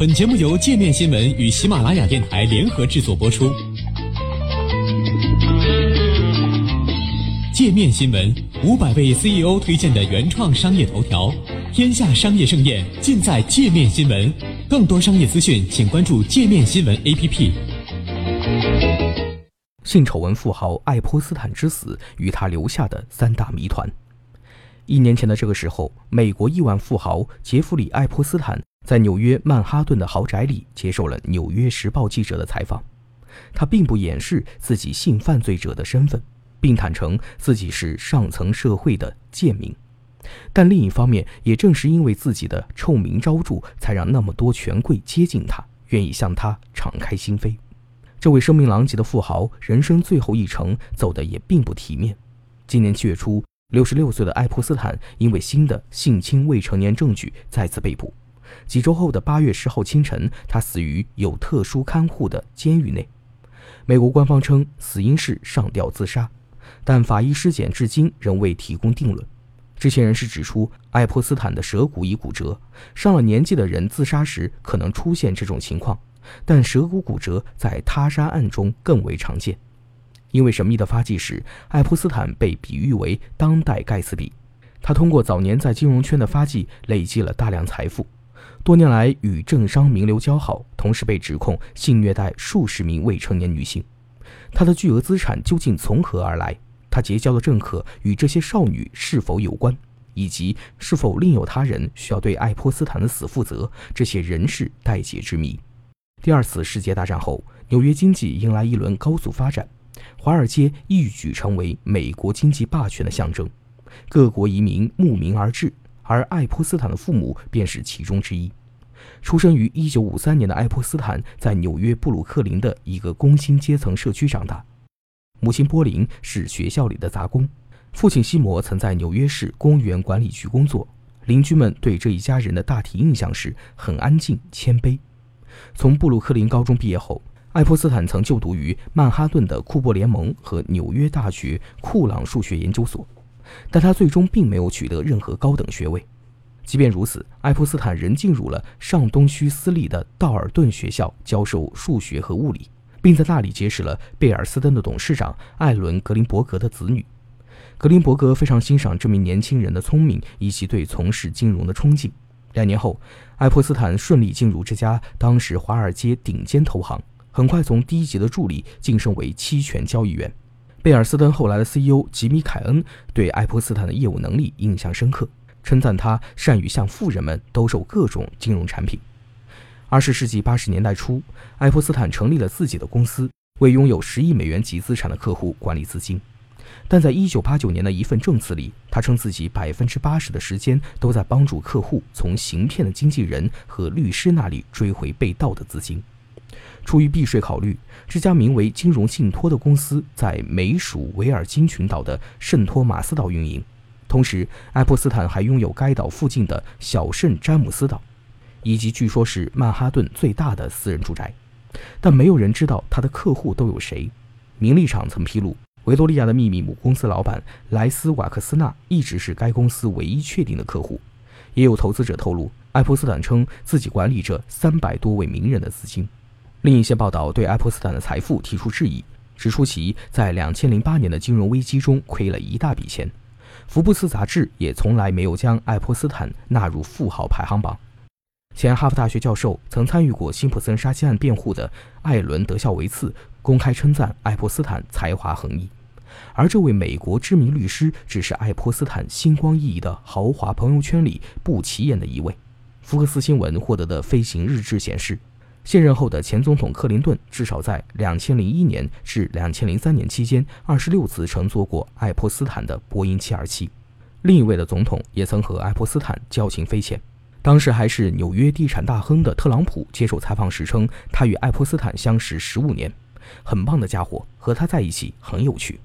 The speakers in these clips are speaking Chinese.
本节目由界面新闻与喜马拉雅电台联合制作播出。界面新闻五百位 CEO 推荐的原创商业头条，天下商业盛宴尽在界面新闻。更多商业资讯，请关注界面新闻 APP。性丑闻富豪爱泼斯坦之死与他留下的三大谜团。一年前的这个时候，美国亿万富豪杰弗里·爱泼斯坦在纽约曼哈顿的豪宅里接受了《纽约时报》记者的采访。他并不掩饰自己性犯罪者的身份，并坦诚自己是上层社会的贱民。但另一方面，也正是因为自己的臭名昭著，才让那么多权贵接近他，愿意向他敞开心扉。这位声名狼藉的富豪，人生最后一程走得也并不体面。今年七月初，六十六岁的爱泼斯坦因为新的性侵未成年证据再次被捕。几周后的八月十号清晨，他死于有特殊看护的监狱内。美国官方称死因是上吊自杀，但法医尸检至今仍未提供定论。知情人士指出，爱泼斯坦的舌骨已骨折，上了年纪的人自杀时可能出现这种情况。但舌骨骨折在他杀案中更为常见，因为神秘的发迹史，爱泼斯坦被比喻为当代盖茨比。他通过早年在金融圈的发迹，累积了大量财富，多年来与政商名流交好，同时被指控性虐待数十名未成年女性。他的巨额资产究竟从何而来？他结交的政客与这些少女是否有关？以及是否另有他人需要对爱泼斯坦的死负责？这些仍是待解之谜。第二次世界大战后，纽约经济迎来一轮高速发展，华尔街一举成为美国经济霸权的象征，各国移民慕名而至，而爱泼斯坦的父母便是其中之一。出生于1953年的爱泼斯坦，在纽约布鲁克林的一个工薪阶层社区长大，母亲波林是学校里的杂工，父亲西摩曾在纽约市公园管理局工作。邻居们对这一家人的大体印象是很安静、谦卑。从布鲁克林高中毕业后，爱泼斯坦曾就读于曼哈顿的库珀联盟和纽约大学库朗数学研究所，但他最终并没有取得任何高等学位。即便如此，爱泼斯坦仍进入了上东区私立的道尔顿学校教授数学和物理，并在那里结识了贝尔斯登的董事长艾伦·格林伯格的子女。格林伯格非常欣赏这名年轻人的聪明以及对从事金融的憧憬。两年后，爱泼斯坦顺利进入这家当时华尔街顶尖投行，很快从低级的助理晋升为期权交易员。贝尔斯登后来的 CEO 吉米·凯恩对爱泼斯坦的业务能力印象深刻，称赞他善于向富人们兜售各种金融产品。二十世纪八十年代初，爱泼斯坦成立了自己的公司，为拥有十亿美元级资产的客户管理资金。但在一九八九年的一份证词里，他称自己百分之八十的时间都在帮助客户从行骗的经纪人和律师那里追回被盗的资金。出于避税考虑，这家名为“金融信托”的公司在美属维尔金群岛的圣托马斯岛运营。同时，爱泼斯坦还拥有该岛附近的小圣詹姆斯岛，以及据说是曼哈顿最大的私人住宅。但没有人知道他的客户都有谁。名利场曾披露。维多利亚的秘密母公司老板莱斯瓦克斯纳一直是该公司唯一确定的客户。也有投资者透露，爱泼斯坦称自己管理着三百多位名人的资金。另一些报道对爱泼斯坦的财富提出质疑，指出其在两千零八年的金融危机中亏了一大笔钱。福布斯杂志也从来没有将爱泼斯坦纳入富豪排行榜。前哈佛大学教授、曾参与过辛普森杀妻案辩护的艾伦·德肖维茨公开称赞爱泼斯坦才华横溢，而这位美国知名律师只是爱泼斯坦星光熠熠的豪华朋友圈里不起眼的一位。福克斯新闻获得的飞行日志显示，现任后的前总统克林顿至少在2001年至2003年期间26次乘坐过爱泼斯坦的波音727。另一位的总统也曾和爱泼斯坦交情匪浅。当时还是纽约地产大亨的特朗普接受采访时称，他与爱泼斯坦相识十五年，很棒的家伙，和他在一起很有趣。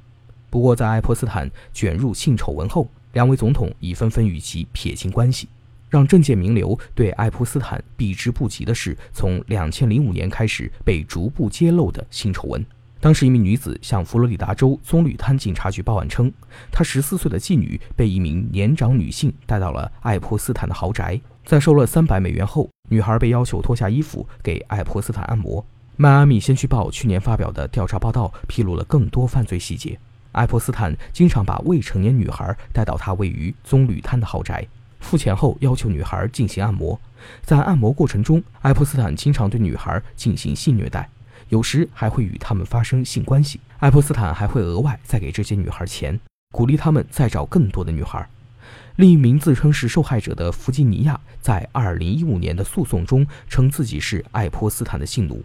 不过，在爱泼斯坦卷入性丑闻后，两位总统已纷纷与其撇清关系。让政界名流对爱泼斯坦避之不及的是，从两千零五年开始被逐步揭露的性丑闻。当时，一名女子向佛罗里达州棕榈滩警察局报案称，她十四岁的继女被一名年长女性带到了爱泼斯坦的豪宅，在收了三百美元后，女孩被要求脱下衣服给爱泼斯坦按摩。迈阿密先驱报去年发表的调查报道披露了更多犯罪细节。爱泼斯坦经常把未成年女孩带到他位于棕榈滩的豪宅，付钱后要求女孩进行按摩。在按摩过程中，爱泼斯坦经常对女孩进行性虐待。有时还会与他们发生性关系。爱泼斯坦还会额外再给这些女孩钱，鼓励他们再找更多的女孩。另一名自称是受害者的弗吉尼亚，在2015年的诉讼中称自己是爱泼斯坦的性奴。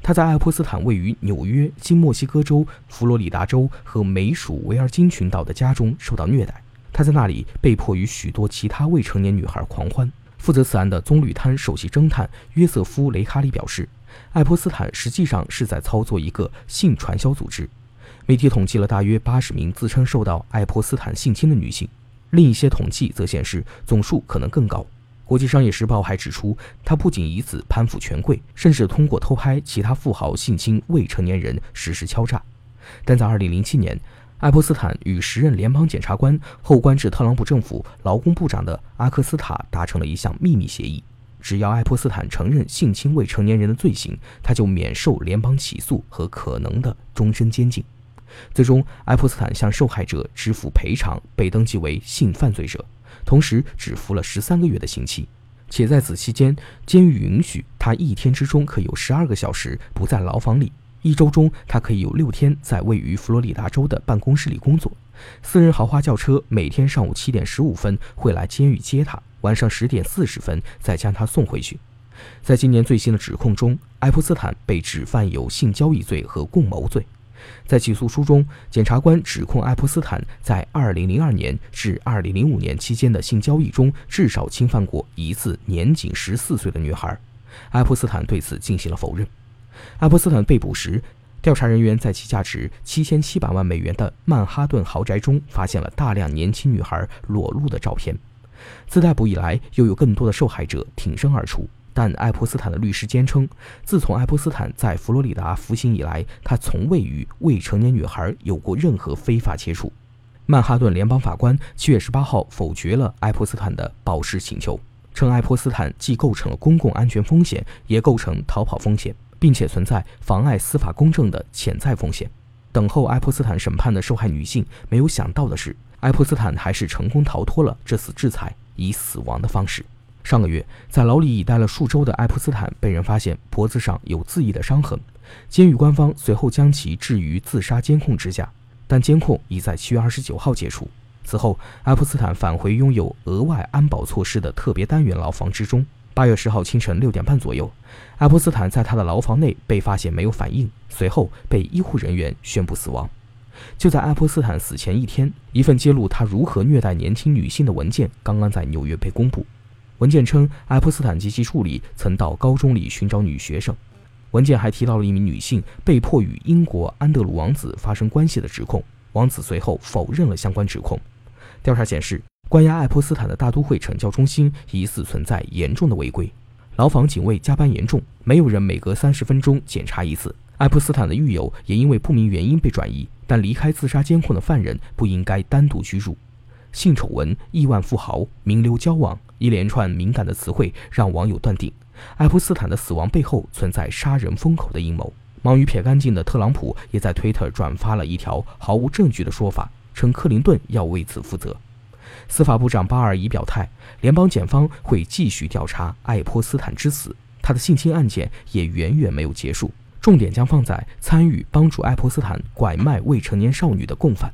他在爱泼斯坦位于纽约、新墨西哥州、佛罗里达州和美属维尔京群岛的家中受到虐待。他在那里被迫与许多其他未成年女孩狂欢。负责此案的棕榈滩首席侦探约瑟夫·雷卡里表示。爱泼斯坦实际上是在操作一个性传销组织。媒体统计了大约八十名自称受到爱泼斯坦性侵的女性，另一些统计则显示总数可能更高。国际商业时报还指出，他不仅以此攀附权贵，甚至通过偷拍其他富豪性侵未成年人实施敲诈。但在2007年，爱泼斯坦与时任联邦检察官、后官至特朗普政府劳工部长的阿克斯塔达成了一项秘密协议。只要爱泼斯坦承认性侵未成年人的罪行，他就免受联邦起诉和可能的终身监禁。最终，爱泼斯坦向受害者支付赔偿，被登记为性犯罪者，同时只服了十三个月的刑期。且在此期间，监狱允许他一天之中可有十二个小时不在牢房里，一周中他可以有六天在位于佛罗里达州的办公室里工作。私人豪华轿车每天上午七点十五分会来监狱接他。晚上十点四十分再将他送回去。在今年最新的指控中，爱泼斯坦被指犯有性交易罪和共谋罪。在起诉书中，检察官指控爱泼斯坦在2002年至2005年期间的性交易中，至少侵犯过一次年仅14岁的女孩。爱泼斯坦对此进行了否认。爱泼斯坦被捕时，调查人员在其价值7700万美元的曼哈顿豪宅中发现了大量年轻女孩裸露的照片。自逮捕以来，又有更多的受害者挺身而出。但爱泼斯坦的律师坚称，自从爱泼斯坦在佛罗里达服刑以来，他从未与未成年女孩有过任何非法接触。曼哈顿联邦法官七月十八号否决了爱泼斯坦的保释请求，称爱泼斯坦既构成了公共安全风险，也构成逃跑风险，并且存在妨碍司法公正的潜在风险。等候爱泼斯坦审判的受害女性没有想到的是。爱泼斯坦还是成功逃脱了这次制裁，以死亡的方式。上个月，在牢里已待了数周的爱泼斯坦被人发现脖子上有自缢的伤痕，监狱官方随后将其置于自杀监控之下，但监控已在七月二十九号解除。此后，爱泼斯坦返回拥有额外安保措施的特别单元牢房之中。八月十号清晨六点半左右，爱泼斯坦在他的牢房内被发现没有反应，随后被医护人员宣布死亡。就在爱泼斯坦死前一天，一份揭露他如何虐待年轻女性的文件刚刚在纽约被公布。文件称，爱泼斯坦及其助理曾到高中里寻找女学生。文件还提到了一名女性被迫与英国安德鲁王子发生关系的指控，王子随后否认了相关指控。调查显示，关押爱泼斯坦的大都会惩教中心疑似存在严重的违规，牢房警卫加班严重，没有人每隔三十分钟检查一次。爱泼斯坦的狱友也因为不明原因被转移。但离开自杀监控的犯人不应该单独居住。性丑闻、亿万富豪、名流交往，一连串敏感的词汇让网友断定，爱泼斯坦的死亡背后存在杀人封口的阴谋。忙于撇干净的特朗普也在推特转发了一条毫无证据的说法，称克林顿要为此负责。司法部长巴尔已表态，联邦检方会继续调查爱泼斯坦之死，他的性侵案件也远远没有结束。重点将放在参与帮助爱泼斯坦拐卖未成年少女的共犯。